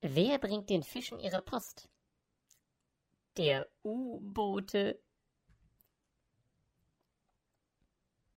Wer bringt den Fischen ihre Post? Der U-Boote